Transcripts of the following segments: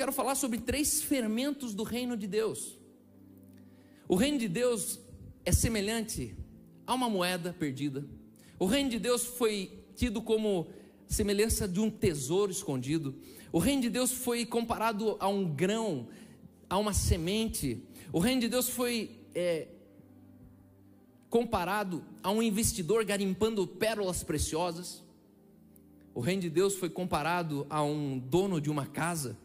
quero falar sobre três fermentos do reino de Deus. O reino de Deus é semelhante a uma moeda perdida. O reino de Deus foi tido como semelhança de um tesouro escondido. O reino de Deus foi comparado a um grão, a uma semente. O reino de Deus foi é, comparado a um investidor garimpando pérolas preciosas. O reino de Deus foi comparado a um dono de uma casa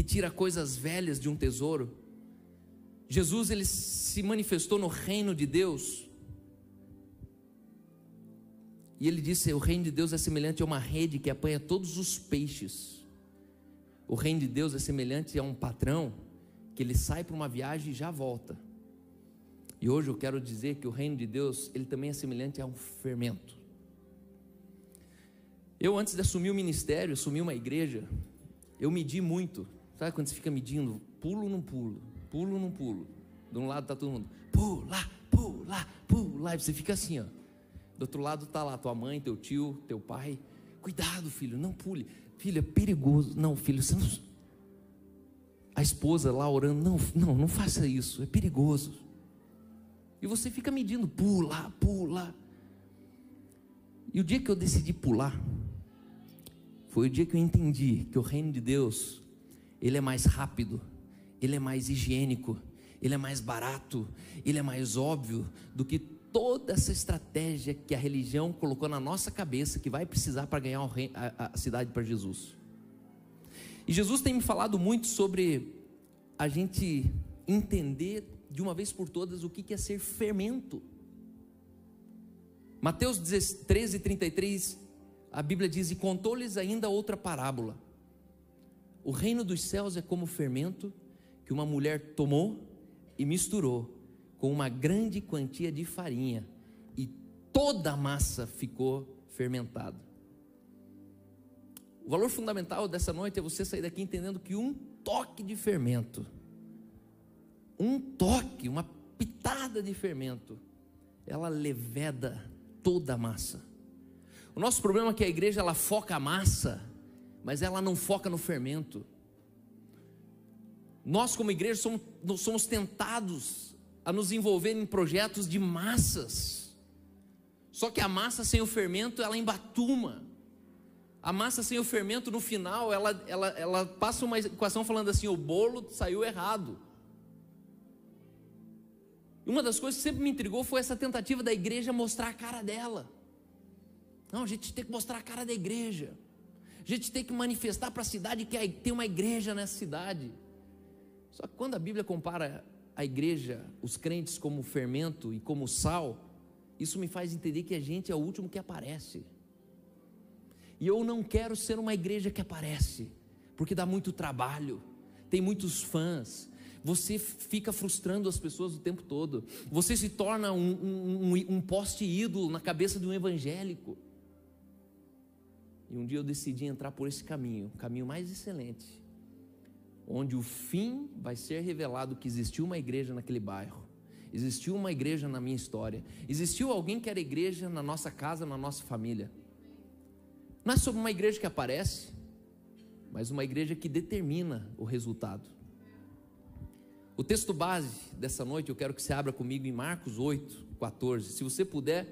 que tira coisas velhas de um tesouro. Jesus ele se manifestou no reino de Deus. E ele disse: "O reino de Deus é semelhante a uma rede que apanha todos os peixes". O reino de Deus é semelhante a um patrão que ele sai para uma viagem e já volta. E hoje eu quero dizer que o reino de Deus, ele também é semelhante a um fermento. Eu antes de assumir o ministério, assumir uma igreja, eu medi muito. Sabe quando você fica medindo, pulo não pulo, pulo não pulo. De um lado está todo mundo, pula, pula, pula. E você fica assim, ó. Do outro lado está lá tua mãe, teu tio, teu pai. Cuidado, filho, não pule. Filho, é perigoso. Não, filho, você não. A esposa lá orando, não, não, não faça isso, é perigoso. E você fica medindo, pula, pula. E o dia que eu decidi pular, foi o dia que eu entendi que o reino de Deus, ele é mais rápido, ele é mais higiênico, ele é mais barato, ele é mais óbvio do que toda essa estratégia que a religião colocou na nossa cabeça que vai precisar para ganhar a, cidade para Jesus. E Jesus tem me falado muito sobre a gente entender de uma vez por todas o que é ser fermento. Mateus 13, 33, a Bíblia diz: E contou-lhes ainda outra parábola. O reino dos céus é como fermento que uma mulher tomou e misturou com uma grande quantia de farinha, e toda a massa ficou fermentada. O valor fundamental dessa noite é você sair daqui entendendo que um toque de fermento, um toque, uma pitada de fermento, ela leveda toda a massa. O nosso problema é que a igreja ela foca a massa, mas ela não foca no fermento. Nós, como igreja, somos, somos tentados a nos envolver em projetos de massas. Só que a massa sem o fermento, ela embatuma. A massa sem o fermento, no final, ela, ela, ela passa uma equação falando assim: o bolo saiu errado. Uma das coisas que sempre me intrigou foi essa tentativa da igreja mostrar a cara dela. Não, a gente tem que mostrar a cara da igreja. A gente tem que manifestar para a cidade que tem uma igreja nessa cidade. Só que quando a Bíblia compara a igreja, os crentes como fermento e como sal, isso me faz entender que a gente é o último que aparece. E eu não quero ser uma igreja que aparece, porque dá muito trabalho, tem muitos fãs, você fica frustrando as pessoas o tempo todo, você se torna um, um, um, um poste ídolo na cabeça de um evangélico. E um dia eu decidi entrar por esse caminho, o caminho mais excelente, onde o fim vai ser revelado que existiu uma igreja naquele bairro, existiu uma igreja na minha história, existiu alguém que era igreja na nossa casa, na nossa família. Não é sobre uma igreja que aparece, mas uma igreja que determina o resultado. O texto base dessa noite, eu quero que você abra comigo em Marcos 8, 14. Se você puder,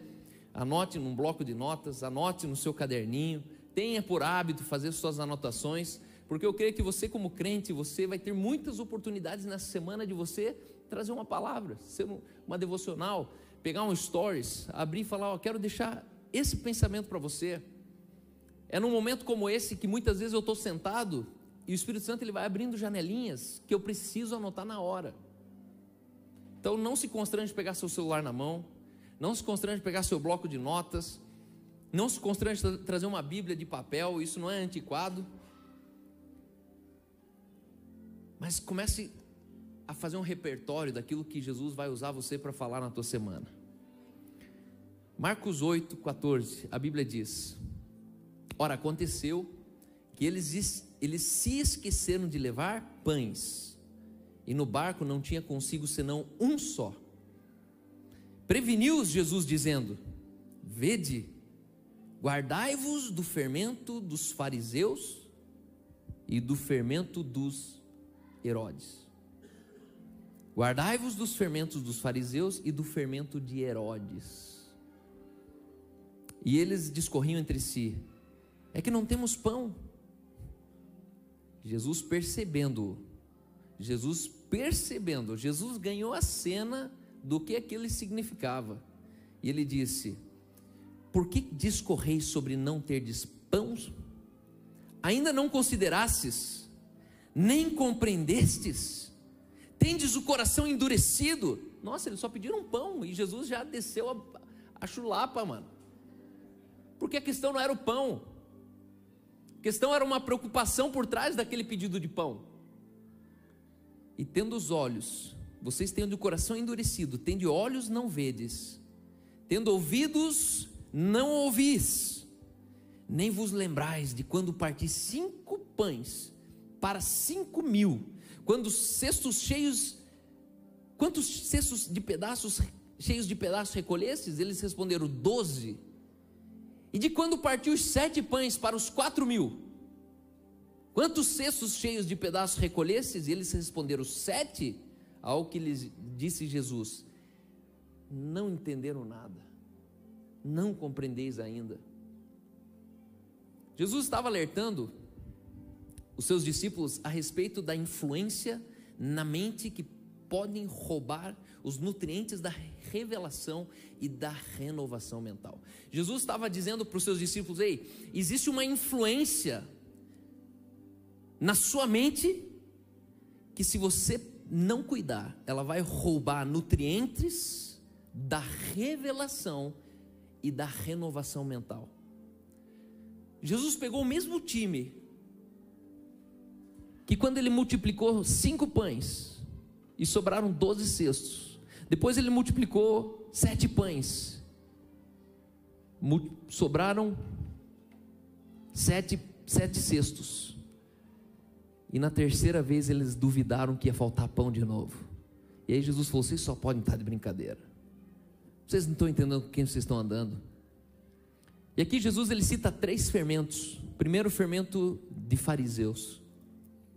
anote num bloco de notas, anote no seu caderninho tenha por hábito fazer suas anotações, porque eu creio que você, como crente, você vai ter muitas oportunidades nessa semana de você trazer uma palavra, ser uma devocional, pegar um stories, abrir e falar: Ó, quero deixar esse pensamento para você. É num momento como esse que muitas vezes eu estou sentado e o Espírito Santo ele vai abrindo janelinhas que eu preciso anotar na hora. Então não se constrange de pegar seu celular na mão, não se constrange de pegar seu bloco de notas, não se constrange a trazer uma Bíblia de papel, isso não é antiquado. Mas comece a fazer um repertório daquilo que Jesus vai usar você para falar na tua semana. Marcos 8, 14, a Bíblia diz: Ora, aconteceu que eles, eles se esqueceram de levar pães, e no barco não tinha consigo senão um só. Preveniu-os Jesus, dizendo: Vede, Guardai-vos do fermento dos fariseus e do fermento dos Herodes. Guardai-vos dos fermentos dos fariseus e do fermento de Herodes. E eles discorriam entre si: É que não temos pão. Jesus percebendo, Jesus percebendo, Jesus ganhou a cena do que aquilo significava. E ele disse: Por que discorreis sobre não terdes pão? Ainda não considerastes, nem compreendestes? Tendes o coração endurecido. Nossa, eles só pediram pão e Jesus já desceu a, a chulapa, mano. Porque a questão não era o pão. A questão era uma preocupação por trás daquele pedido de pão. E tendo os olhos, vocês tendo o coração endurecido, tendo olhos não vedes, tendo ouvidos não ouvis, nem vos lembrais de quando parti cinco pães para cinco mil quando cestos cheios, quantos cestos de pedaços cheios de pedaços recolhestes? Eles responderam, doze. E de quando partiu os sete pães para os quatro mil? Quantos cestos cheios de pedaços recolhestes? Eles responderam, sete. Ao que lhes disse Jesus, não entenderam nada, não compreendeis ainda. Jesus estava alertando os seus discípulos a respeito da influência na mente que podem roubar os nutrientes da revelação e da renovação mental. Jesus estava dizendo para os seus discípulos: ei, existe uma influência na sua mente que, se você não cuidar, ela vai roubar nutrientes da revelação e da renovação mental. Jesus pegou o mesmo time que quando ele multiplicou cinco pães e sobraram doze cestos, depois ele multiplicou sete pães, sobraram sete, sete cestos. E na terceira vez eles duvidaram que ia faltar pão de novo. E aí Jesus falou: vocês só podem estar de brincadeira. Vocês não estão entendendo com quem vocês estão andando. E aqui Jesus ele cita três fermentos. Primeiro, fermento de fariseus.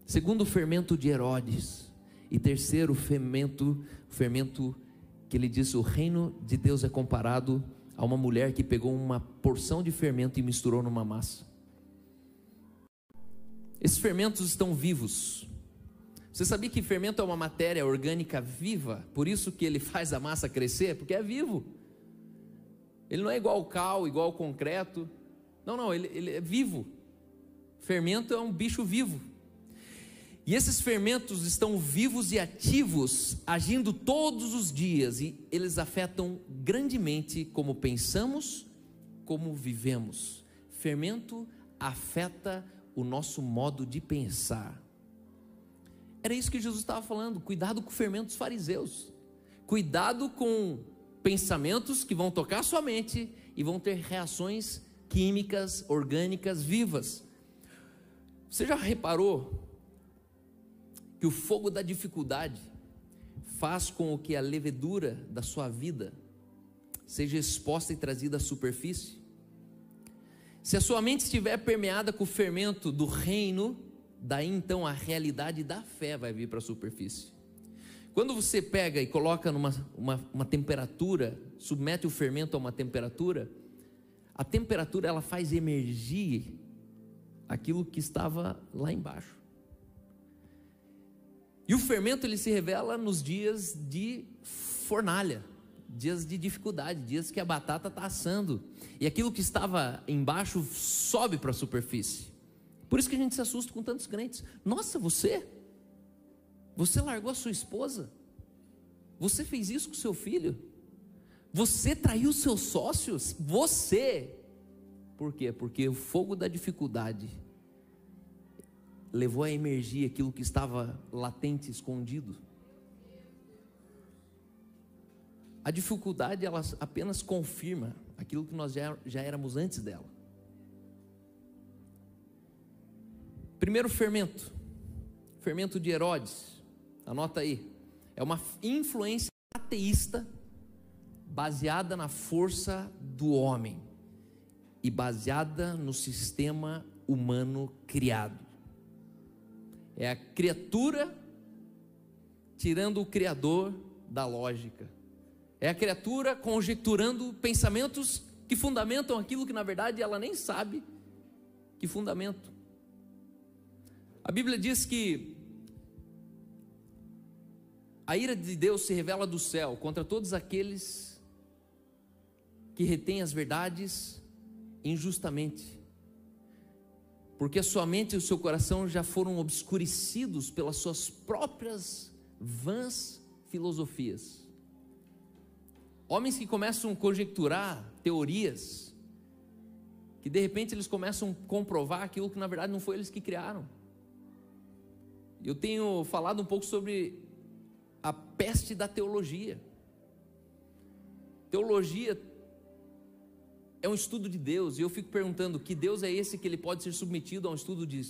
Segundo, fermento de Herodes. E terceiro, fermento, fermento que ele diz: o reino de Deus é comparado a uma mulher que pegou uma porção de fermento e misturou numa massa. Esses fermentos estão vivos. Você sabia que fermento é uma matéria orgânica viva? Por isso que ele faz a massa crescer, porque é vivo. Ele não é igual ao cal, igual ao concreto. Não, não, ele, ele é vivo. Fermento é um bicho vivo. E esses fermentos estão vivos e ativos, agindo todos os dias, e eles afetam grandemente como pensamos, como vivemos. Fermento afeta o nosso modo de pensar. Era isso que Jesus estava falando. Cuidado com o fermento dos fariseus. Cuidado com pensamentos que vão tocar sua mente e vão ter reações químicas, orgânicas vivas. Você já reparou que o fogo da dificuldade faz com que a levedura da sua vida seja exposta e trazida à superfície. Se a sua mente estiver permeada com o fermento do reino, daí então a realidade da fé vai vir para a superfície. Quando você pega e coloca numa uma, uma temperatura, submete o fermento a uma temperatura, a temperatura ela faz emergir aquilo que estava lá embaixo. E o fermento ele se revela nos dias de fornalha, dias de dificuldade, dias que a batata está assando e aquilo que estava embaixo sobe para a superfície. Por isso que a gente se assusta com tantos crentes. Nossa, você? Você largou a sua esposa? Você fez isso com seu filho? Você traiu seus sócios? Você? Por quê? Porque o fogo da dificuldade levou a emergir aquilo que estava latente, escondido. A dificuldade ela apenas confirma aquilo que nós já, já éramos antes dela. Primeiro fermento, fermento de Herodes, anota aí, é uma influência ateísta baseada na força do homem e baseada no sistema humano criado é a criatura tirando o Criador da lógica. É a criatura conjecturando pensamentos que fundamentam aquilo que na verdade ela nem sabe que fundamento. A Bíblia diz que a ira de Deus se revela do céu contra todos aqueles que retêm as verdades injustamente, porque sua mente e o seu coração já foram obscurecidos pelas suas próprias vãs filosofias. Homens que começam a conjecturar teorias, que de repente eles começam a comprovar aquilo que na verdade não foi eles que criaram. Eu tenho falado um pouco sobre a peste da teologia. Teologia é um estudo de Deus, e eu fico perguntando: que Deus é esse que ele pode ser submetido a um estudo de,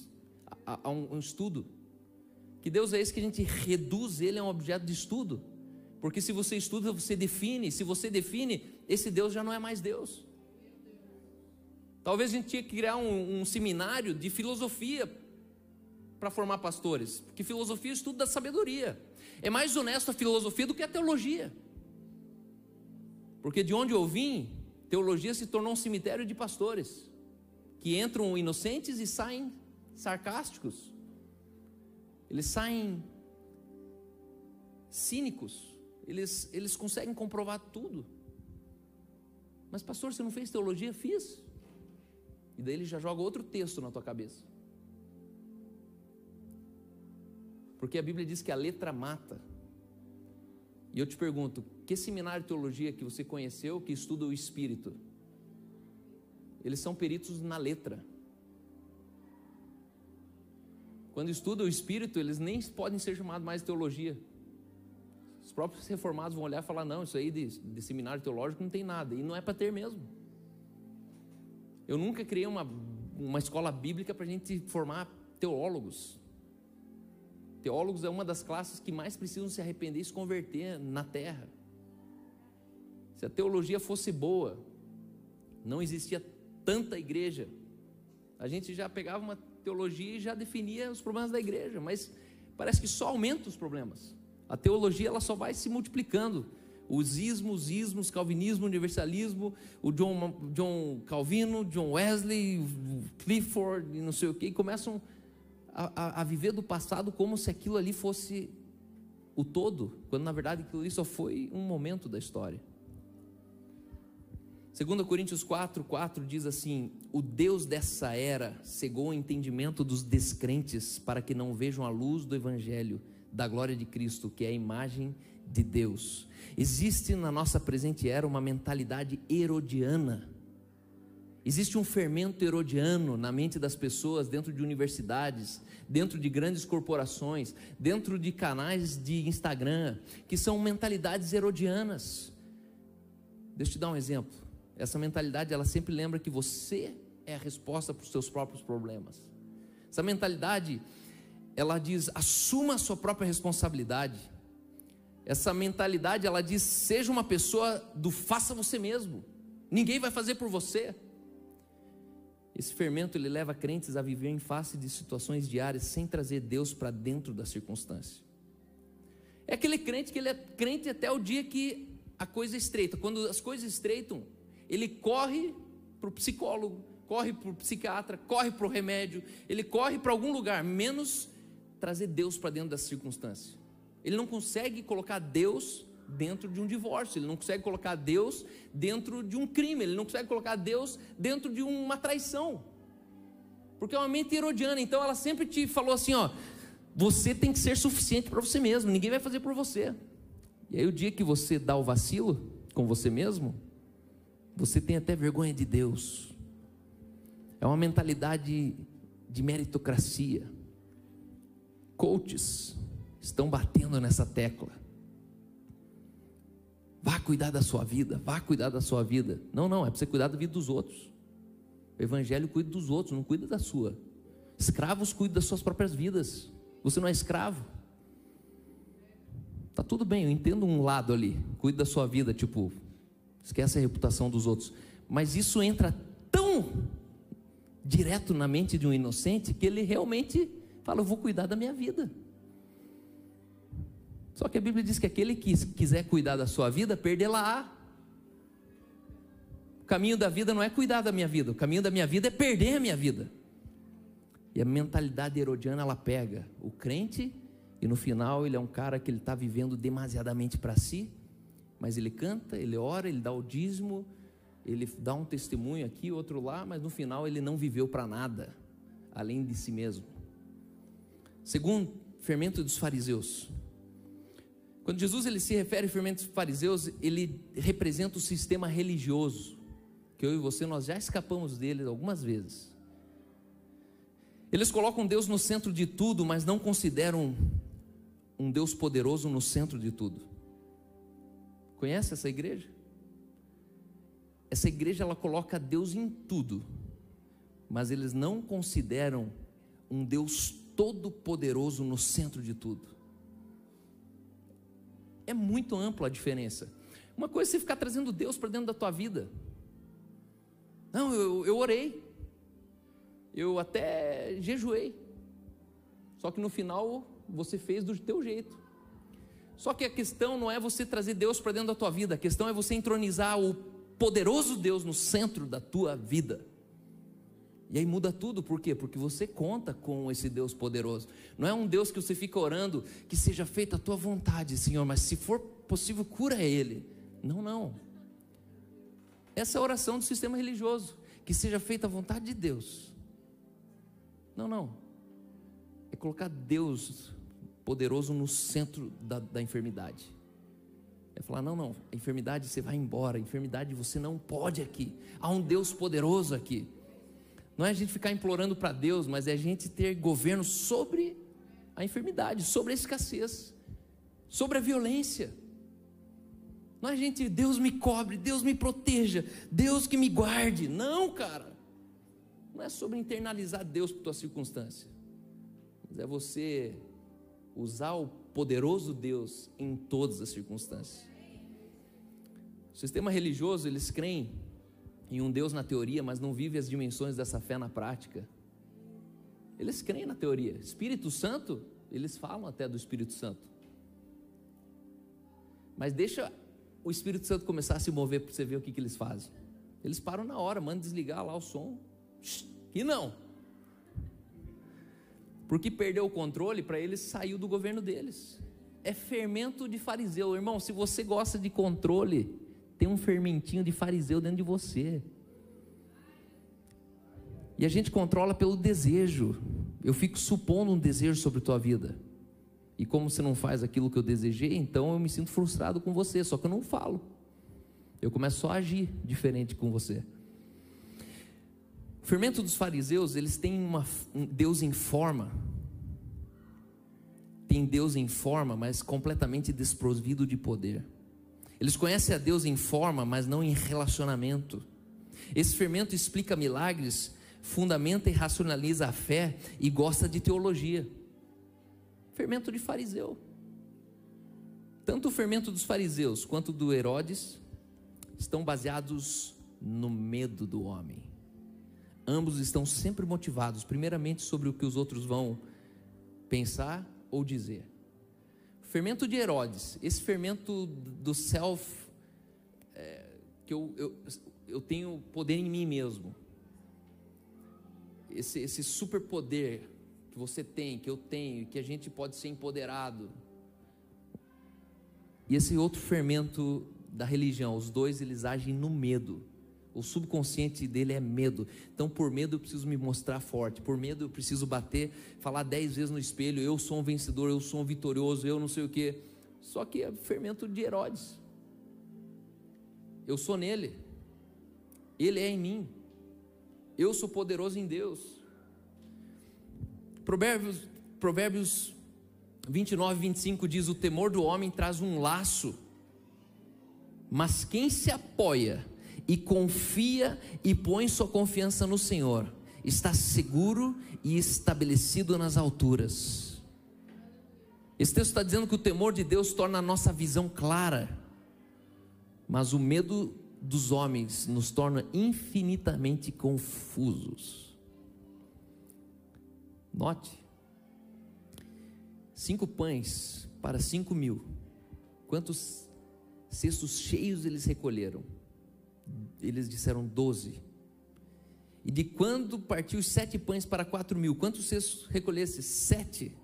a, a um, um estudo? Que Deus é esse que a gente reduz ele a um objeto de estudo? Porque se você estuda, você define, se você define, esse Deus já não é mais Deus. Talvez a gente tinha que criar um, um seminário de filosofia para formar pastores, porque filosofia é estudo da sabedoria. É mais honesto a filosofia do que a teologia. Porque de onde eu vim, teologia se tornou um cemitério de pastores que entram inocentes e saem sarcásticos. Eles saem cínicos. Eles, eles conseguem comprovar tudo. Mas, pastor, você não fez teologia? Fiz. E daí ele já joga outro texto na tua cabeça. Porque a Bíblia diz que a letra mata. E eu te pergunto, que seminário de teologia que você conheceu que estuda o espírito? Eles são peritos na letra. Quando estudam o espírito, eles nem podem ser chamados mais de teologia. Os próprios reformados vão olhar e falar: não, isso aí de, de seminário teológico não tem nada. E não é para ter mesmo. Eu nunca criei uma, uma escola bíblica para a gente formar teólogos. Teólogos é uma das classes que mais precisam se arrepender e se converter na terra. Se a teologia fosse boa, não existia tanta igreja. A gente já pegava uma teologia e já definia os problemas da igreja, mas parece que só aumenta os problemas. A teologia ela só vai se multiplicando os ismos, ismos, calvinismo, universalismo, o John, John Calvino, John Wesley, Clifford não sei o que, começam a, a, a, viver do passado como se aquilo ali fosse o todo, quando na verdade aquilo ali só foi um momento da história. 2 Coríntios 4, 4 diz assim: O Deus dessa era cegou o entendimento dos descrentes para que não vejam a luz do Evangelho da glória de Cristo, que é a imagem de Deus. Existe na nossa presente era uma mentalidade herodiana. Existe um fermento herodiano na mente das pessoas dentro de universidades, dentro de grandes corporações, dentro de canais de Instagram, que são mentalidades herodianas. Deixa eu te dar um exemplo. Essa mentalidade, ela sempre lembra que você é a resposta para os seus próprios problemas. Essa mentalidade, ela diz: assuma a sua própria responsabilidade. Essa mentalidade, ela diz: seja uma pessoa do faça você mesmo. Ninguém vai fazer por você. Esse fermento ele leva crentes a viver em face de situações diárias sem trazer Deus para dentro da circunstância. É aquele crente que ele é crente até o dia que a coisa estreita. Quando as coisas estreitam, ele corre para o psicólogo, corre para o psiquiatra, corre para o remédio, ele corre para algum lugar, menos trazer Deus para dentro da circunstância. Ele não consegue colocar Deus dentro de um divórcio, ele não consegue colocar Deus dentro de um crime, ele não consegue colocar Deus dentro de uma traição. Porque é uma mente herodiana, então ela sempre te falou assim, ó, você tem que ser suficiente para você mesmo, ninguém vai fazer por você. E aí o dia que você dá o vacilo com você mesmo, você tem até vergonha de Deus. É uma mentalidade de meritocracia. Coaches estão batendo nessa tecla. Vá cuidar da sua vida, vá cuidar da sua vida. Não, não, é para você cuidar da vida dos outros. O evangelho cuida dos outros, não cuida da sua. Escravos cuidam das suas próprias vidas. Você não é escravo. Tá tudo bem, eu entendo um lado ali. Cuida da sua vida, tipo, esquece a reputação dos outros. Mas isso entra tão direto na mente de um inocente que ele realmente fala: Eu vou cuidar da minha vida. Só que a Bíblia diz que aquele que quiser cuidar da sua vida, perdê-la-á. O caminho da vida não é cuidar da minha vida, o caminho da minha vida é perder a minha vida. E a mentalidade herodiana ela pega o crente e no final ele é um cara que ele está vivendo demasiadamente para si, mas ele canta, ele ora, ele dá o dízimo, ele dá um testemunho aqui, outro lá, mas no final ele não viveu para nada, além de si mesmo. Segundo, fermento dos fariseus. Quando Jesus ele se refere ao fermento dos fariseus, ele representa o sistema religioso, que eu e você nós já escapamos dele algumas vezes. Eles colocam Deus no centro de tudo, mas não consideram um Deus poderoso no centro de tudo. Conhece essa igreja? Essa igreja ela coloca Deus em tudo, mas eles não consideram um Deus todo-poderoso no centro de tudo. É muito ampla a diferença. Uma coisa é você ficar trazendo Deus para dentro da tua vida. Não, eu, eu orei, eu até jejuei, só que no final você fez do teu jeito. Só que a questão não é você trazer Deus para dentro da tua vida, a questão é você entronizar o poderoso Deus no centro da tua vida. E aí muda tudo, por quê? Porque você conta com esse Deus poderoso. Não é um Deus que você fica orando que seja feita a tua vontade, Senhor, mas se for possível, cura ele. Não, não. Essa é a oração do sistema religioso, que seja feita a vontade de Deus. Não, não. É colocar Deus poderoso no centro da, da enfermidade. É falar: não, não, a enfermidade você vai embora, a enfermidade você não pode aqui. Há um Deus poderoso aqui. Não é a gente ficar implorando para Deus, mas é a gente ter governo sobre a enfermidade, sobre a escassez, sobre a violência. Não é a gente, Deus me cobre, Deus me proteja, Deus que me guarde. Não, cara. Não é sobre internalizar Deus para tua circunstância, mas é você usar o poderoso Deus em todas as circunstâncias. O sistema religioso, eles creem em um Deus na teoria, mas não vivem as dimensões dessa fé na prática. Eles creem na teoria. Espírito Santo, eles falam até do Espírito Santo. Mas deixa o Espírito Santo começar a se mover para você ver o que, que eles fazem. Eles param na hora, mandam desligar lá o som. E não. Porque perdeu o controle, para eles saiu do governo deles. É fermento de fariseu. Irmão, se você gosta de controle, tem um fermentinho de fariseu dentro de você. E a gente controla pelo desejo. Eu fico supondo um desejo sobre tua vida. E como você não faz aquilo que eu desejei, então eu me sinto frustrado com você, só que eu não falo. Eu começo a agir diferente com você. O fermento dos fariseus, eles têm uma, um Deus em forma. Tem Deus em forma, mas completamente desprovido de poder. Eles conhecem a Deus em forma, mas não em relacionamento. Esse fermento explica milagres, fundamenta e racionaliza a fé e gosta de teologia. Fermento de fariseu. Tanto o fermento dos fariseus quanto do Herodes estão baseados no medo do homem. Ambos estão sempre motivados, primeiramente, sobre o que os outros vão pensar ou dizer. Fermento de Herodes, esse fermento do self, é, que eu, eu, eu tenho poder em mim mesmo, esse, esse superpoder que você tem, que eu tenho, que a gente pode ser empoderado. E esse outro fermento da religião, os dois eles agem no medo. O subconsciente dele é medo. Então, por medo, eu preciso me mostrar forte. Por medo, eu preciso bater, falar dez vezes no espelho: eu sou um vencedor, eu sou um vitorioso, eu não sei o quê. Só que é fermento de Herodes. Eu sou nele, ele é em mim. Eu sou poderoso em Deus. Provérbios, Provérbios 29, 25 diz: O temor do homem traz um laço, mas quem se apoia e confia e põe sua confiança no Senhor, está seguro e estabelecido nas alturas. Esse texto está dizendo que o temor de Deus torna a nossa visão clara, mas o medo dos homens nos torna infinitamente confusos. Note, cinco pães para cinco mil. Quantos cestos cheios eles recolheram? Eles disseram doze. E de quando partiu os sete pães para quatro mil, quantos cestos recolhesse? Sete.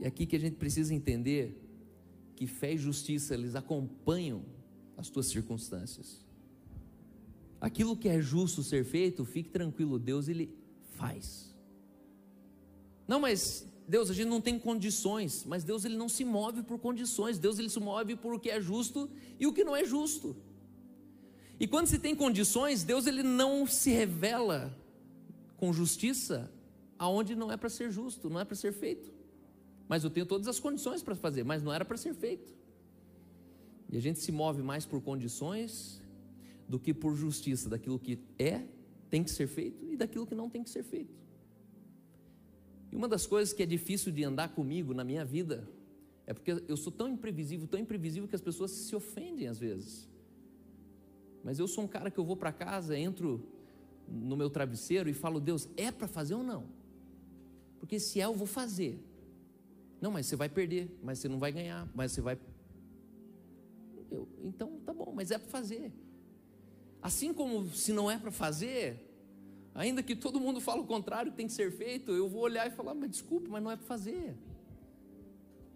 E aqui que a gente precisa entender que fé e justiça eles acompanham as tuas circunstâncias. Aquilo que é justo ser feito, fique tranquilo, Deus ele faz. Não, mas Deus, a gente não tem condições, mas Deus ele não se move por condições, Deus ele se move por o que é justo e o que não é justo. E quando se tem condições, Deus ele não se revela com justiça aonde não é para ser justo, não é para ser feito. Mas eu tenho todas as condições para fazer, mas não era para ser feito. E a gente se move mais por condições do que por justiça, daquilo que é, tem que ser feito e daquilo que não tem que ser feito. E uma das coisas que é difícil de andar comigo na minha vida é porque eu sou tão imprevisível, tão imprevisível que as pessoas se ofendem às vezes. Mas eu sou um cara que eu vou para casa, entro no meu travesseiro e falo: Deus, é para fazer ou não? Porque se é, eu vou fazer. Não, mas você vai perder, mas você não vai ganhar, mas você vai. Eu, então tá bom, mas é para fazer. Assim como se não é para fazer, Ainda que todo mundo fale o contrário tem que ser feito, eu vou olhar e falar, mas desculpa, mas não é para fazer.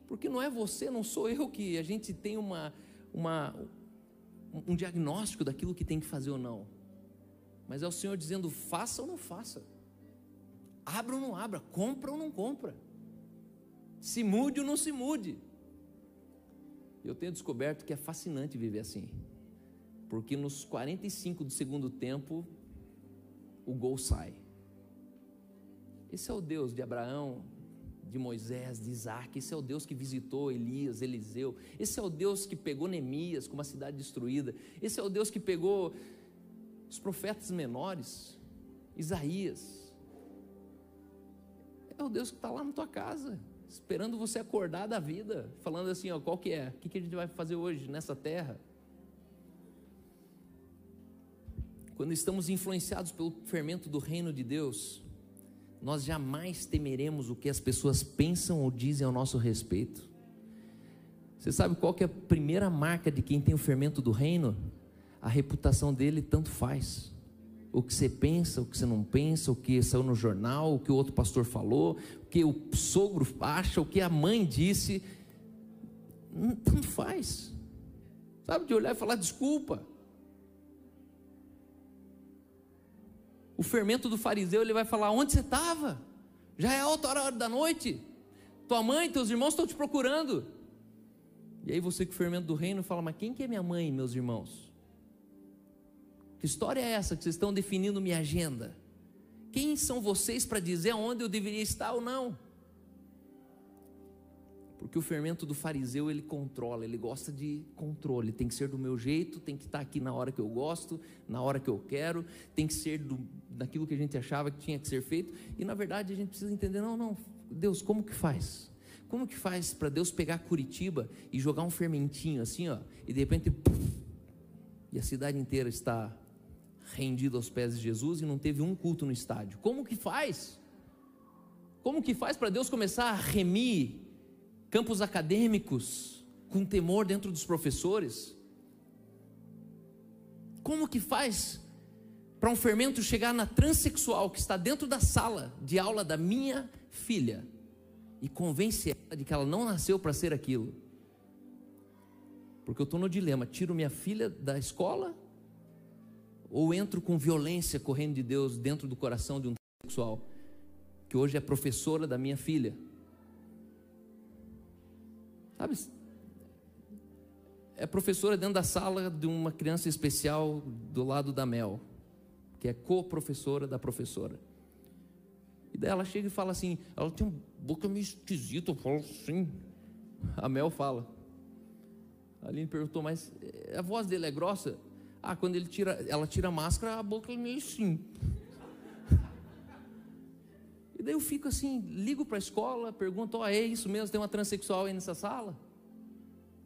Porque não é você, não sou eu que a gente tem uma, uma, um diagnóstico daquilo que tem que fazer ou não. Mas é o Senhor dizendo, faça ou não faça. Abra ou não abra, compra ou não compra. Se mude ou não se mude. Eu tenho descoberto que é fascinante viver assim. Porque nos 45 do segundo tempo, o gol sai. Esse é o Deus de Abraão, de Moisés, de Isaac. Esse é o Deus que visitou Elias, Eliseu. Esse é o Deus que pegou Neemias com uma cidade destruída. Esse é o Deus que pegou os profetas menores, Isaías. É o Deus que está lá na tua casa, esperando você acordar da vida, falando assim: ó, qual que é? O que a gente vai fazer hoje nessa terra? Quando estamos influenciados pelo fermento do reino de Deus, nós jamais temeremos o que as pessoas pensam ou dizem ao nosso respeito. Você sabe qual que é a primeira marca de quem tem o fermento do reino? A reputação dele tanto faz. O que você pensa, o que você não pensa, o que saiu no jornal, o que o outro pastor falou, o que o sogro acha, o que a mãe disse, tanto faz. Sabe, de olhar e falar desculpa. O fermento do fariseu, ele vai falar: onde você estava? Já é alta hora da noite. Tua mãe, teus irmãos estão te procurando. E aí você o fermento do reino fala: mas quem que é minha mãe, meus irmãos? Que história é essa que vocês estão definindo minha agenda? Quem são vocês para dizer onde eu deveria estar ou não? Porque o fermento do fariseu ele controla, ele gosta de controle. Tem que ser do meu jeito, tem que estar aqui na hora que eu gosto, na hora que eu quero, tem que ser do, daquilo que a gente achava que tinha que ser feito. E na verdade a gente precisa entender: não, não, Deus, como que faz? Como que faz para Deus pegar Curitiba e jogar um fermentinho assim, ó, e de repente, puff, e a cidade inteira está rendida aos pés de Jesus e não teve um culto no estádio? Como que faz? Como que faz para Deus começar a remir campos acadêmicos, com temor dentro dos professores? Como que faz para um fermento chegar na transexual que está dentro da sala de aula da minha filha e convence ela de que ela não nasceu para ser aquilo? Porque eu estou no dilema: tiro minha filha da escola ou entro com violência correndo de Deus dentro do coração de um transexual que hoje é professora da minha filha? Sabe? É professora dentro da sala de uma criança especial do lado da Mel, que é co-professora da professora. E daí ela chega e fala assim: ela tem uma boca meio esquisita, eu falo assim. A Mel fala. A Aline perguntou, mas eh, a voz dele é grossa? Ah, quando ele tira, ela tira a máscara, a boca é meio assim. Daí eu fico assim, ligo para a escola, pergunto, ó, oh, é isso mesmo, tem uma transexual aí nessa sala?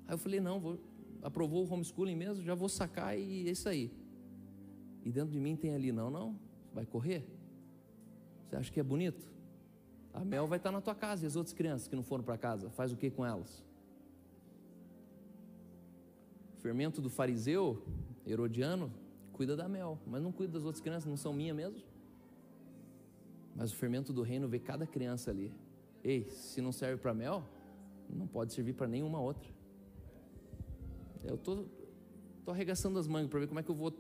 Aí eu falei, não, vou, aprovou o homeschooling mesmo, já vou sacar e é isso aí. E dentro de mim tem ali, não, não, vai correr? Você acha que é bonito? A Mel vai estar na tua casa e as outras crianças que não foram para casa, faz o que com elas? Fermento do fariseu, herodiano, cuida da Mel, mas não cuida das outras crianças, não são minhas mesmo? Mas o fermento do reino vê cada criança ali. Ei, se não serve para Mel, não pode servir para nenhuma outra. Eu tô, tô arregaçando as mangas para ver como é que eu vou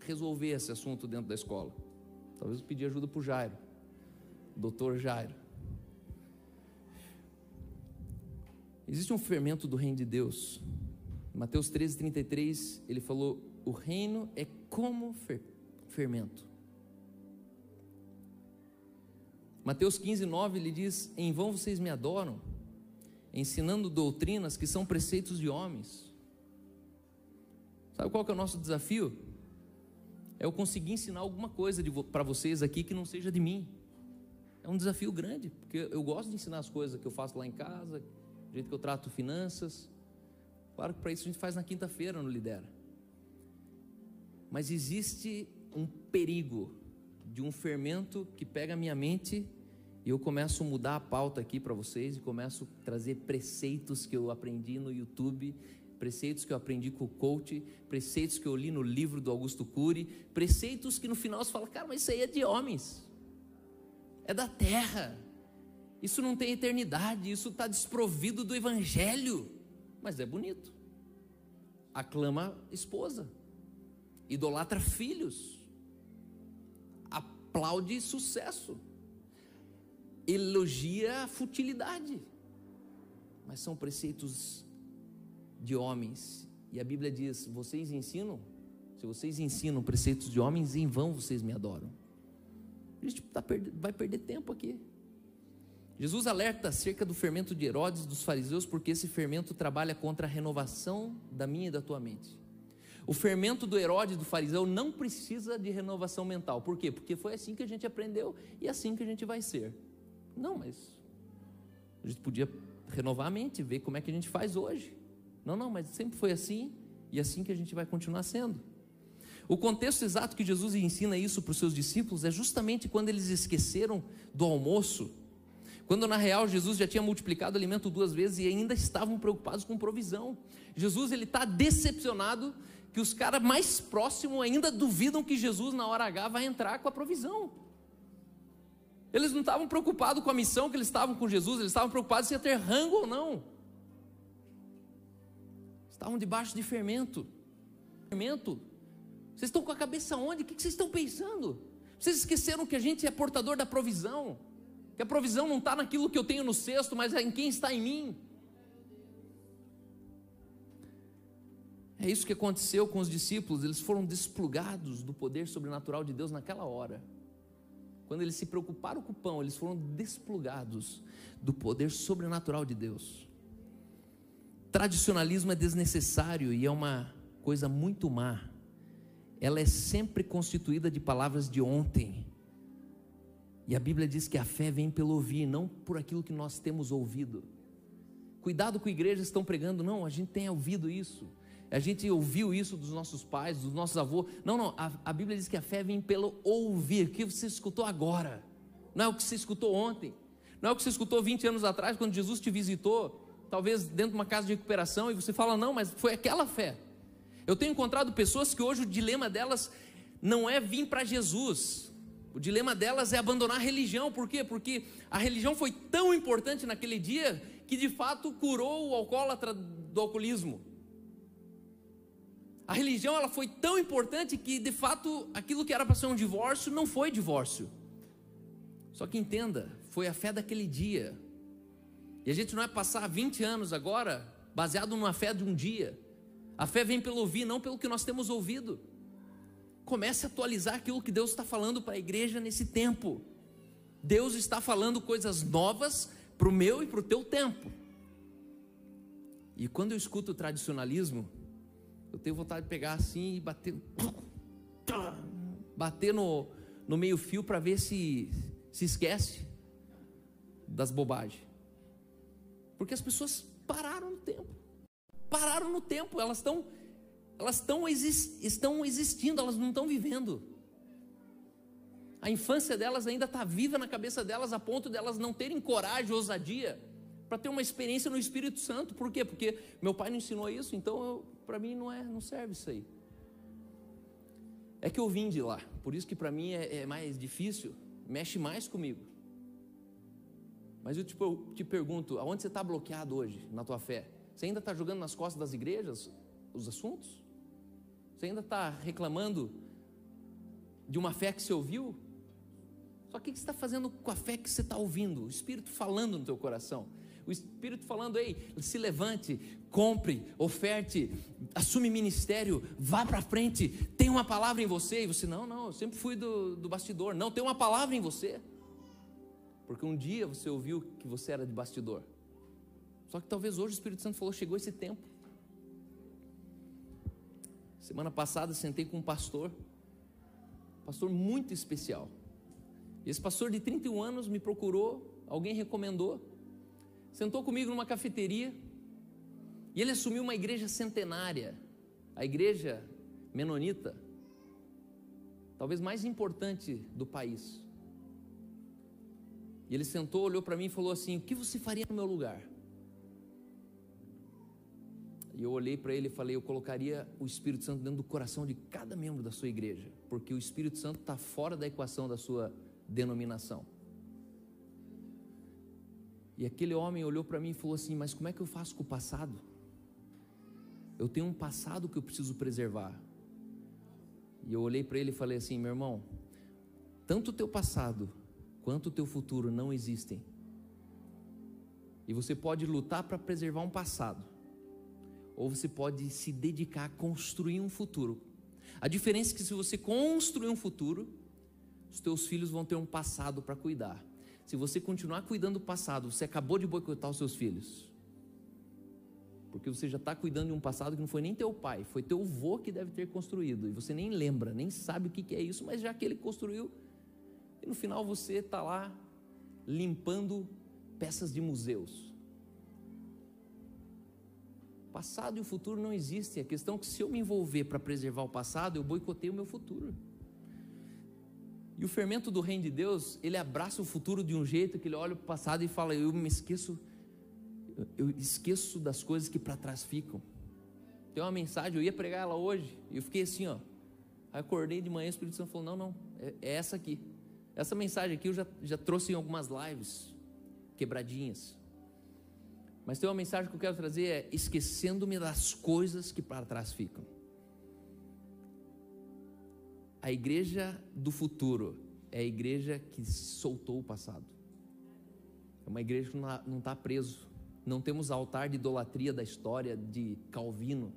resolver esse assunto dentro da escola. Talvez eu pedir ajuda para o Jairo, doutor Jairo. Existe um fermento do reino de Deus. Mateus 13, 33, ele falou: o reino é como fer fermento. Mateus 15, 9, ele diz: Em vão vocês me adoram, ensinando doutrinas que são preceitos de homens. Sabe qual que é o nosso desafio? É eu conseguir ensinar alguma coisa para vocês aqui que não seja de mim. É um desafio grande, porque eu gosto de ensinar as coisas que eu faço lá em casa, o jeito que eu trato finanças. Claro que para isso a gente faz na quinta-feira no Lidera. Mas existe um perigo de um fermento que pega a minha mente e eu começo a mudar a pauta aqui para vocês e começo a trazer preceitos que eu aprendi no YouTube, preceitos que eu aprendi com o coach, preceitos que eu li no livro do Augusto Cury, preceitos que no final você fala, cara, mas isso aí é de homens, é da terra, isso não tem eternidade, isso está desprovido do evangelho, mas é bonito. Aclama esposa, idolatra filhos, aplaude sucesso, elogia a futilidade, mas são preceitos de homens. E a Bíblia diz: vocês ensinam, se vocês ensinam preceitos de homens, em vão vocês me adoram. A gente tá vai perder tempo aqui. Jesus alerta acerca do fermento de Herodes dos fariseus, porque esse fermento trabalha contra a renovação da minha e da tua mente. O fermento do Herodes do fariseu não precisa de renovação mental. Por quê? Porque foi assim que a gente aprendeu e assim que a gente vai ser. Não, mas a gente podia renovar a mente, ver como é que a gente faz hoje. Não, não, mas sempre foi assim e assim que a gente vai continuar sendo. O contexto exato que Jesus ensina isso para os seus discípulos é justamente quando eles esqueceram do almoço. Quando na real Jesus já tinha multiplicado o alimento duas vezes e ainda estavam preocupados com provisão. Jesus ele está decepcionado que os caras mais próximos ainda duvidam que Jesus na hora H vai entrar com a provisão. Eles não estavam preocupados com a missão que eles estavam com Jesus, eles estavam preocupados se ia ter rango ou não estavam debaixo de fermento. Fermento. Vocês estão com a cabeça onde? O que vocês estão pensando? Vocês esqueceram que a gente é portador da provisão? Que a provisão não está naquilo que eu tenho no cesto, mas é em quem está em mim. É isso que aconteceu com os discípulos, eles foram desplugados do poder sobrenatural de Deus naquela hora. Quando eles se preocuparam com o pão, eles foram desplugados do poder sobrenatural de Deus. Tradicionalismo é desnecessário e é uma coisa muito má. Ela é sempre constituída de palavras de ontem. E a Bíblia diz que a fé vem pelo ouvir, não por aquilo que nós temos ouvido. Cuidado com igrejas estão pregando, não, a gente tem ouvido isso. A gente ouviu isso dos nossos pais, dos nossos avós. Não, não, a, a Bíblia diz que a fé vem pelo ouvir, o que você escutou agora. Não é o que você escutou ontem. Não é o que você escutou 20 anos atrás, quando Jesus te visitou talvez dentro de uma casa de recuperação, e você fala, não, mas foi aquela fé. Eu tenho encontrado pessoas que hoje o dilema delas não é vir para Jesus, o dilema delas é abandonar a religião, por quê? Porque a religião foi tão importante naquele dia que de fato curou o alcoólatra do alcoolismo. A religião ela foi tão importante que de fato aquilo que era para ser um divórcio não foi divórcio. Só que entenda, foi a fé daquele dia, e a gente não é passar 20 anos agora baseado numa fé de um dia. A fé vem pelo ouvir, não pelo que nós temos ouvido. Comece a atualizar aquilo que Deus está falando para a igreja nesse tempo. Deus está falando coisas novas para o meu e para o teu tempo. E quando eu escuto o tradicionalismo, eu tenho vontade de pegar assim e bater, bater no, no meio fio para ver se se esquece das bobagens. Porque as pessoas pararam no tempo. Pararam no tempo, elas estão elas estão, estão existindo, elas não estão vivendo. A infância delas ainda está viva na cabeça delas, a ponto delas não terem coragem, ousadia, para ter uma experiência no Espírito Santo. Por quê? Porque meu pai não ensinou isso, então para mim não é, não serve isso aí. É que eu vim de lá, por isso que para mim é, é, mais difícil, mexe mais comigo. Mas eu te, eu te pergunto, aonde você está bloqueado hoje na tua fé? Você ainda está jogando nas costas das igrejas os assuntos? Você ainda está reclamando de uma fé que você ouviu? Só que o que você está fazendo com a fé que você está ouvindo? O Espírito falando no teu coração. O Espírito falando, ei, se levante, compre, oferte, assume ministério, vá para frente, tem uma palavra em você. E você, não, não, eu sempre fui do, do bastidor. Não, tem uma palavra em você. Porque um dia você ouviu que você era de bastidor. Só que talvez hoje o Espírito Santo falou, chegou esse tempo. Semana passada sentei com um pastor, pastor muito especial. Esse pastor de 31 anos me procurou, alguém recomendou, sentou comigo numa cafeteria e ele assumiu uma igreja centenária, a igreja menonita, talvez mais importante do país. E ele sentou, olhou para mim e falou assim: O que você faria no meu lugar? E eu olhei para ele e falei: Eu colocaria o Espírito Santo dentro do coração de cada membro da sua igreja, porque o Espírito Santo está fora da equação da sua denominação. E aquele homem olhou para mim e falou assim: Mas como é que eu faço com o passado? Eu tenho um passado que eu preciso preservar. E eu olhei para ele e falei assim: Meu irmão, tanto o teu passado quanto o teu futuro não existem. E você pode lutar para preservar um passado ou você pode se dedicar a construir um futuro. A diferença é que se você construir um futuro, os teus filhos vão ter um passado para cuidar. Se você continuar cuidando do passado, você acabou de boicotar os seus filhos. Porque você já está cuidando de um passado que não foi nem teu pai, foi teu avô que deve ter construído. E você nem lembra, nem sabe o que é isso, mas já que ele construiu, e no final você está lá limpando peças de museus passado e o futuro não existem. A questão é que se eu me envolver para preservar o passado, eu boicotei o meu futuro. E o fermento do reino de Deus, ele abraça o futuro de um jeito que ele olha o passado e fala: Eu me esqueço, eu esqueço das coisas que para trás ficam. Tem uma mensagem, eu ia pregar ela hoje, e eu fiquei assim, ó. Aí acordei de manhã, o Espírito Santo falou: Não, não, é, é essa aqui. Essa mensagem aqui eu já, já trouxe em algumas lives, quebradinhas. Mas tem uma mensagem que eu quero trazer: é esquecendo-me das coisas que para trás ficam. A igreja do futuro é a igreja que soltou o passado. É uma igreja que não está preso. Não temos altar de idolatria da história de Calvino.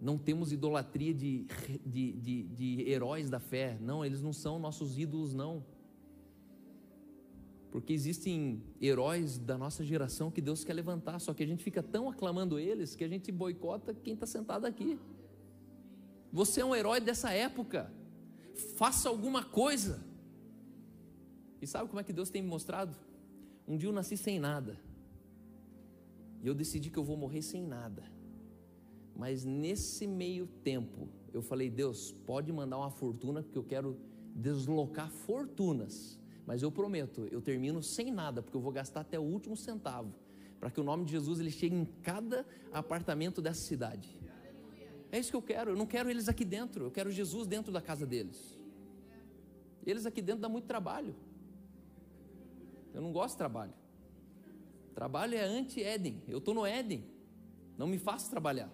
Não temos idolatria de, de, de, de heróis da fé. Não, eles não são nossos ídolos, não. Porque existem heróis da nossa geração que Deus quer levantar, só que a gente fica tão aclamando eles que a gente boicota quem está sentado aqui. Você é um herói dessa época, faça alguma coisa. E sabe como é que Deus tem me mostrado? Um dia eu nasci sem nada, e eu decidi que eu vou morrer sem nada. Mas nesse meio tempo, eu falei: Deus, pode mandar uma fortuna, porque eu quero deslocar fortunas mas eu prometo, eu termino sem nada, porque eu vou gastar até o último centavo, para que o nome de Jesus ele chegue em cada apartamento dessa cidade. É isso que eu quero. Eu não quero eles aqui dentro, eu quero Jesus dentro da casa deles. Eles aqui dentro dá muito trabalho. Eu não gosto de trabalho. Trabalho é anti-Éden. Eu estou no Éden. Não me faça trabalhar.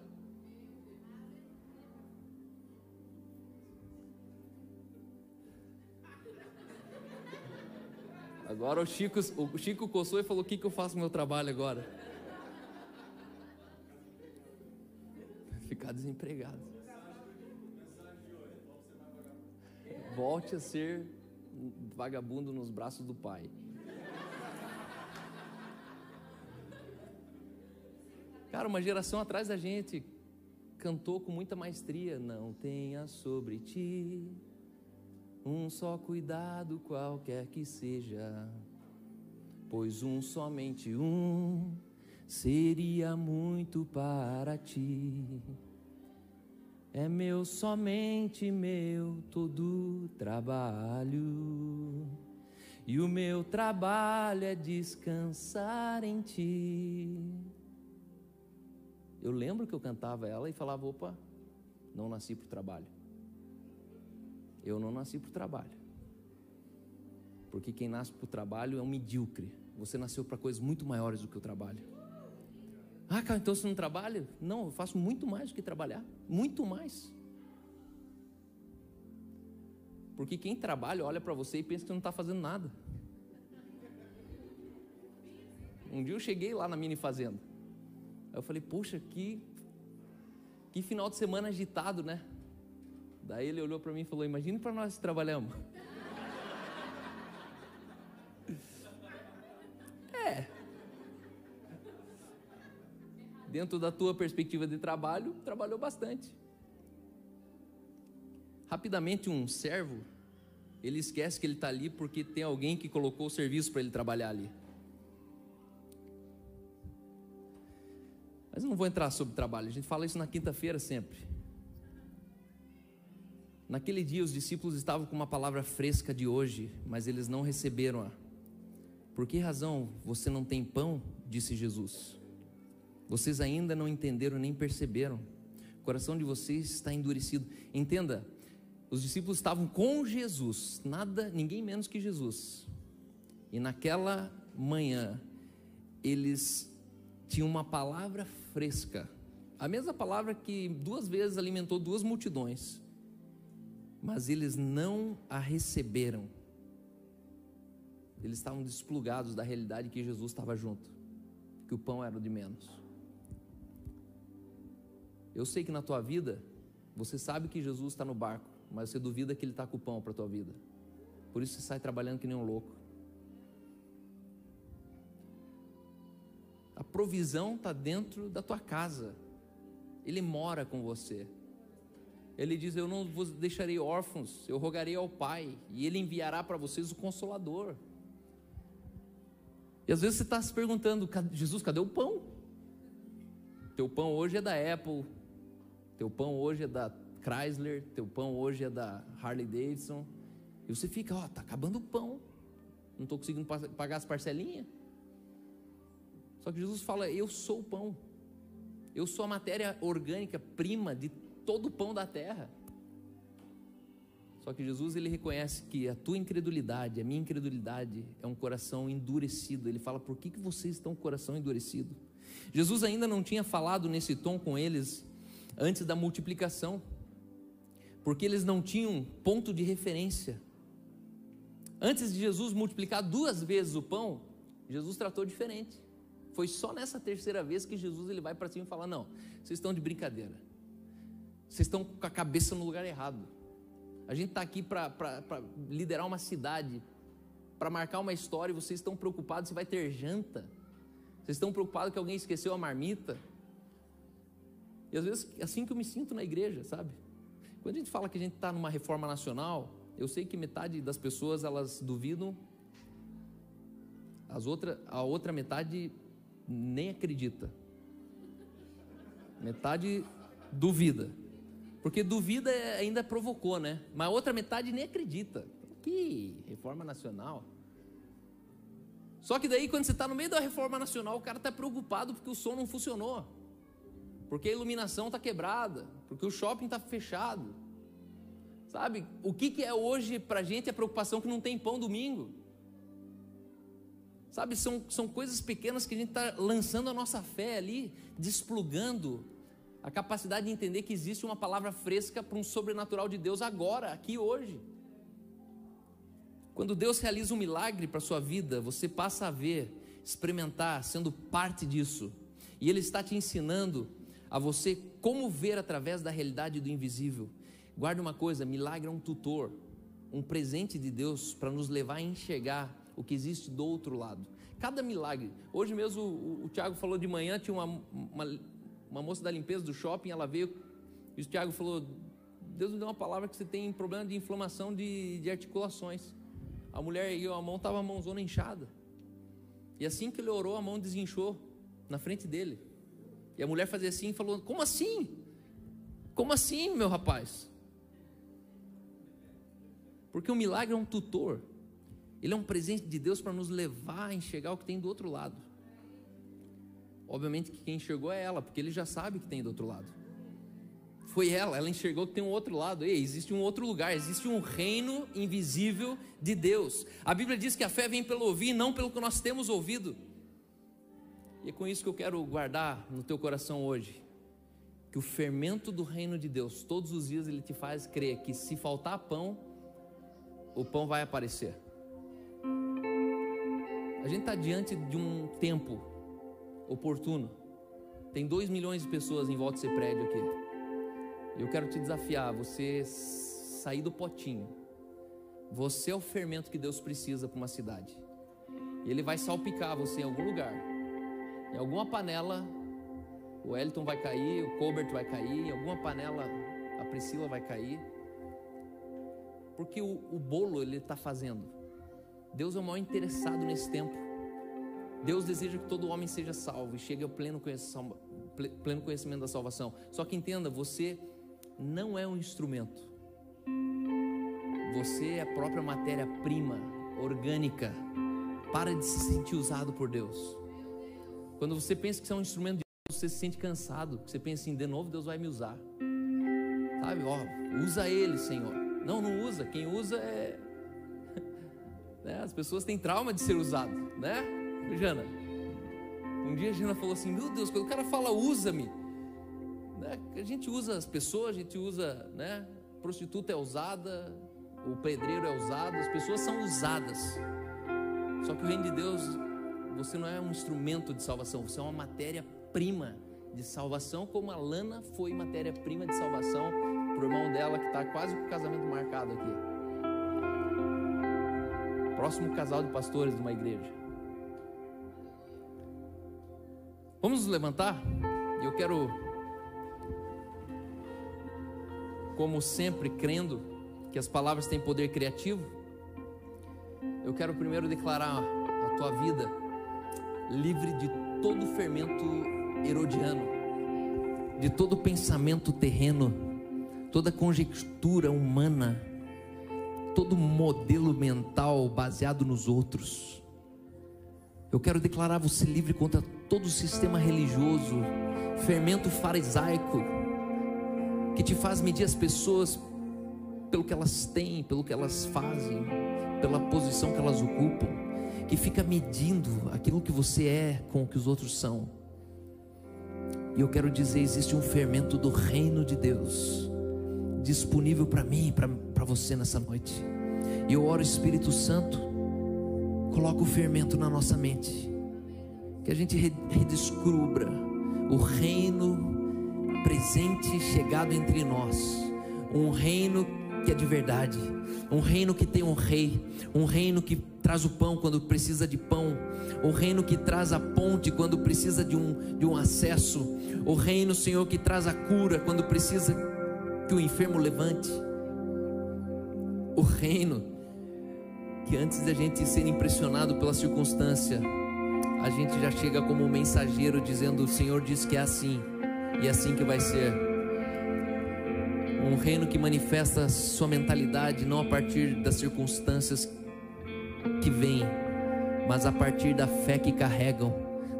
Agora o Chico, o Chico coçou e falou: O que, que eu faço no meu trabalho agora? Ficar desempregado. Volte a ser vagabundo nos braços do Pai. Cara, uma geração atrás da gente cantou com muita maestria: Não tenha sobre ti um só cuidado qualquer que seja, pois um somente um seria muito para ti. é meu, somente meu, todo trabalho. E o meu trabalho é descansar em ti. Eu lembro que eu cantava ela e falava: opa, não nasci para o trabalho. Eu não nasci para o trabalho. Porque quem nasce para o trabalho é um medíocre. Você nasceu para coisas muito maiores do que o trabalho. Ah, cara, então você não trabalha? Não, eu faço muito mais do que trabalhar. Muito mais. Porque quem trabalha olha para você e pensa que não está fazendo nada. Um dia eu cheguei lá na mini fazenda. Aí eu falei, poxa, que, que final de semana agitado, né? Daí ele olhou para mim e falou: Imagine para nós que trabalhamos. É. Dentro da tua perspectiva de trabalho, trabalhou bastante. Rapidamente, um servo, ele esquece que ele está ali porque tem alguém que colocou o serviço para ele trabalhar ali. Mas eu não vou entrar sobre trabalho, a gente fala isso na quinta-feira sempre. Naquele dia, os discípulos estavam com uma palavra fresca de hoje, mas eles não receberam-a. Por que razão você não tem pão? disse Jesus. Vocês ainda não entenderam nem perceberam. O coração de vocês está endurecido. Entenda, os discípulos estavam com Jesus, nada, ninguém menos que Jesus. E naquela manhã, eles tinham uma palavra fresca, a mesma palavra que duas vezes alimentou duas multidões mas eles não a receberam. Eles estavam desplugados da realidade que Jesus estava junto, que o pão era o de menos. Eu sei que na tua vida, você sabe que Jesus está no barco, mas você duvida que ele está com o pão para a tua vida. Por isso você sai trabalhando que nem um louco. A provisão está dentro da tua casa. Ele mora com você. Ele diz: Eu não vos deixarei órfãos, eu rogarei ao Pai, e Ele enviará para vocês o Consolador. E às vezes você está se perguntando: Jesus, cadê o pão? Teu pão hoje é da Apple, teu pão hoje é da Chrysler, teu pão hoje é da Harley Davidson. E você fica: Ó, oh, tá acabando o pão, não estou conseguindo pagar as parcelinhas. Só que Jesus fala: Eu sou o pão, eu sou a matéria orgânica prima de todo o pão da terra. Só que Jesus ele reconhece que a tua incredulidade, a minha incredulidade é um coração endurecido. Ele fala: "Por que que vocês estão com o coração endurecido?" Jesus ainda não tinha falado nesse tom com eles antes da multiplicação. Porque eles não tinham ponto de referência. Antes de Jesus multiplicar duas vezes o pão, Jesus tratou diferente. Foi só nessa terceira vez que Jesus ele vai para cima e fala: "Não, vocês estão de brincadeira. Vocês estão com a cabeça no lugar errado. A gente está aqui para liderar uma cidade, para marcar uma história, e vocês estão preocupados se vai ter janta. Vocês estão preocupados que alguém esqueceu a marmita. E às vezes assim que eu me sinto na igreja, sabe? Quando a gente fala que a gente está numa reforma nacional, eu sei que metade das pessoas elas duvidam, as outra, a outra metade nem acredita. Metade duvida. Porque duvida ainda provocou, né? Mas a outra metade nem acredita. Que reforma nacional. Só que daí, quando você está no meio da reforma nacional, o cara está preocupado porque o som não funcionou. Porque a iluminação está quebrada. Porque o shopping está fechado. Sabe? O que, que é hoje para a gente a preocupação que não tem pão domingo? Sabe? São, são coisas pequenas que a gente está lançando a nossa fé ali, desplugando a capacidade de entender que existe uma palavra fresca para um sobrenatural de Deus agora, aqui hoje. Quando Deus realiza um milagre para a sua vida, você passa a ver, experimentar, sendo parte disso. E Ele está te ensinando a você como ver através da realidade do invisível. Guarde uma coisa: milagre é um tutor, um presente de Deus para nos levar a enxergar o que existe do outro lado. Cada milagre. Hoje mesmo o, o Tiago falou de manhã, tinha uma, uma uma moça da limpeza do shopping, ela veio e o Tiago falou: Deus me deu uma palavra que você tem problema de inflamação de, de articulações. A mulher e a mão estava a mãozona inchada. E assim que ele orou, a mão desinchou na frente dele. E a mulher fazia assim e falou: Como assim? Como assim, meu rapaz? Porque o milagre é um tutor. Ele é um presente de Deus para nos levar a enxergar o que tem do outro lado. Obviamente que quem enxergou é ela, porque ele já sabe que tem do outro lado. Foi ela, ela enxergou que tem um outro lado. Ei, existe um outro lugar, existe um reino invisível de Deus. A Bíblia diz que a fé vem pelo ouvir, não pelo que nós temos ouvido. E é com isso que eu quero guardar no teu coração hoje. Que o fermento do reino de Deus, todos os dias ele te faz crer que se faltar pão, o pão vai aparecer. A gente está diante de um tempo oportuno. Tem dois milhões de pessoas em volta desse prédio aqui. Eu quero te desafiar, você sair do potinho. Você é o fermento que Deus precisa para uma cidade. E Ele vai salpicar você em algum lugar. Em alguma panela, o Elton vai cair, o Colbert vai cair, em alguma panela, a Priscila vai cair. Porque o, o bolo ele está fazendo. Deus é o maior interessado nesse tempo. Deus deseja que todo homem seja salvo e chegue ao pleno conhecimento, pleno conhecimento da salvação. Só que entenda, você não é um instrumento. Você é a própria matéria-prima orgânica. Para de se sentir usado por Deus. Quando você pensa que você é um instrumento de Deus, você se sente cansado. Você pensa assim, de novo Deus vai me usar. Sabe, ó, usa ele, Senhor. Não, não usa. Quem usa é. Né? As pessoas têm trauma de ser usado, né? Jana. Um dia a Jana falou assim: Meu Deus, quando o cara fala usa-me, né? a gente usa as pessoas, a gente usa, né? Prostituta é usada, o pedreiro é usado, as pessoas são usadas. Só que o reino de Deus, você não é um instrumento de salvação, você é uma matéria-prima de salvação, como a lana foi matéria-prima de salvação para o irmão dela que está quase com o casamento marcado aqui próximo casal de pastores de uma igreja. Vamos nos levantar? Eu quero, como sempre, crendo que as palavras têm poder criativo, eu quero primeiro declarar a tua vida livre de todo fermento herodiano, de todo pensamento terreno, toda conjectura humana todo modelo mental baseado nos outros. Eu quero declarar você livre contra todo o sistema religioso, fermento farisaico, que te faz medir as pessoas pelo que elas têm, pelo que elas fazem, pela posição que elas ocupam, que fica medindo aquilo que você é com o que os outros são. E eu quero dizer: existe um fermento do reino de Deus disponível para mim e para você nessa noite. E eu oro, Espírito Santo, coloca o fermento na nossa mente, que a gente redescubra o reino presente chegado entre nós, um reino que é de verdade, um reino que tem um rei, um reino que traz o pão quando precisa de pão, o reino que traz a ponte quando precisa de um, de um acesso, o reino, Senhor, que traz a cura quando precisa que o enfermo levante. O reino que antes da gente ser impressionado pela circunstância, a gente já chega como um mensageiro dizendo: O Senhor diz que é assim, e é assim que vai ser. Um reino que manifesta sua mentalidade não a partir das circunstâncias que vêm, mas a partir da fé que carregam,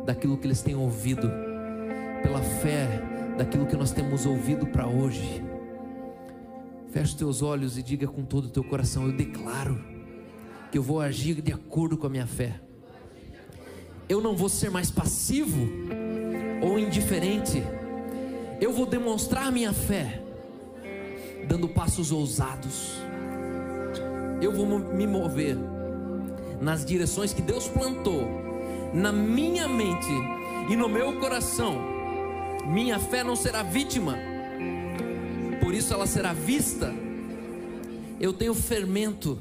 daquilo que eles têm ouvido, pela fé daquilo que nós temos ouvido para hoje. Feche os teus olhos e diga com todo o teu coração: Eu declaro eu vou agir de acordo com a minha fé. Eu não vou ser mais passivo ou indiferente. Eu vou demonstrar minha fé, dando passos ousados. Eu vou me mover nas direções que Deus plantou na minha mente e no meu coração. Minha fé não será vítima por isso ela será vista. Eu tenho fermento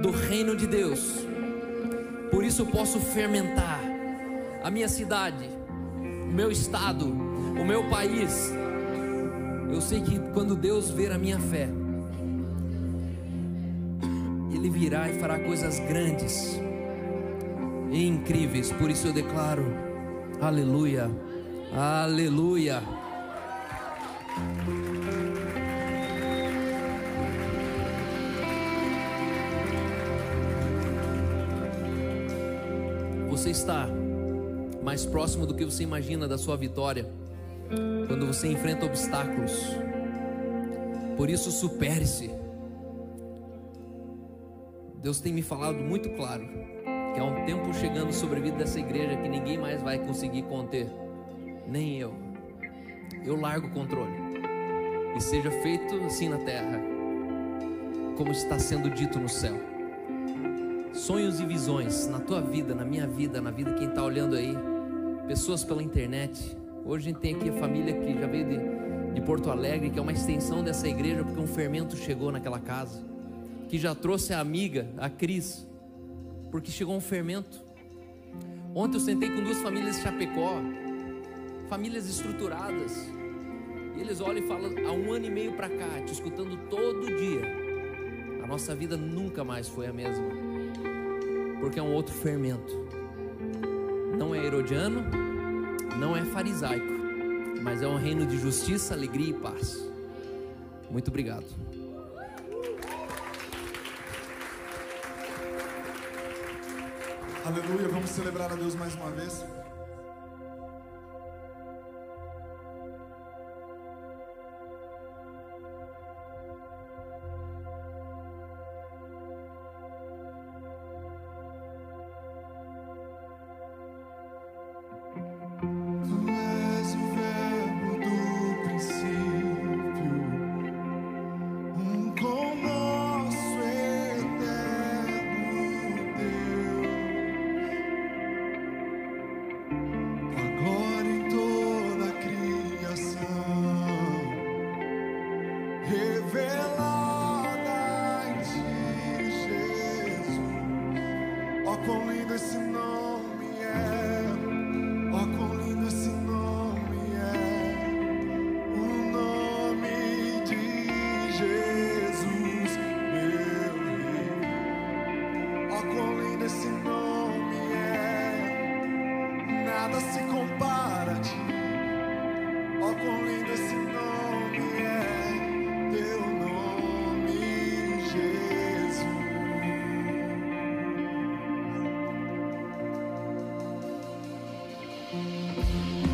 do reino de Deus, por isso posso fermentar a minha cidade, o meu estado, o meu país. Eu sei que quando Deus ver a minha fé, Ele virá e fará coisas grandes e incríveis. Por isso eu declaro, aleluia, aleluia. Você está mais próximo do que você imagina da sua vitória quando você enfrenta obstáculos. Por isso, supere-se. Deus tem me falado muito claro que há um tempo chegando sobre a vida dessa igreja que ninguém mais vai conseguir conter, nem eu. Eu largo o controle e seja feito assim na terra, como está sendo dito no céu. Sonhos e visões na tua vida, na minha vida, na vida de quem está olhando aí, pessoas pela internet. Hoje a gente tem aqui a família que já veio de, de Porto Alegre, que é uma extensão dessa igreja, porque um fermento chegou naquela casa, que já trouxe a amiga, a Cris, porque chegou um fermento. Ontem eu sentei com duas famílias de Chapecó, famílias estruturadas, e eles olham e falam: há um ano e meio para cá, te escutando todo dia, a nossa vida nunca mais foi a mesma, porque é um outro fermento. Não é herodiano, não é farisaico, mas é um reino de justiça, alegria e paz. Muito obrigado. Aleluia, vamos celebrar a Deus mais uma vez. Música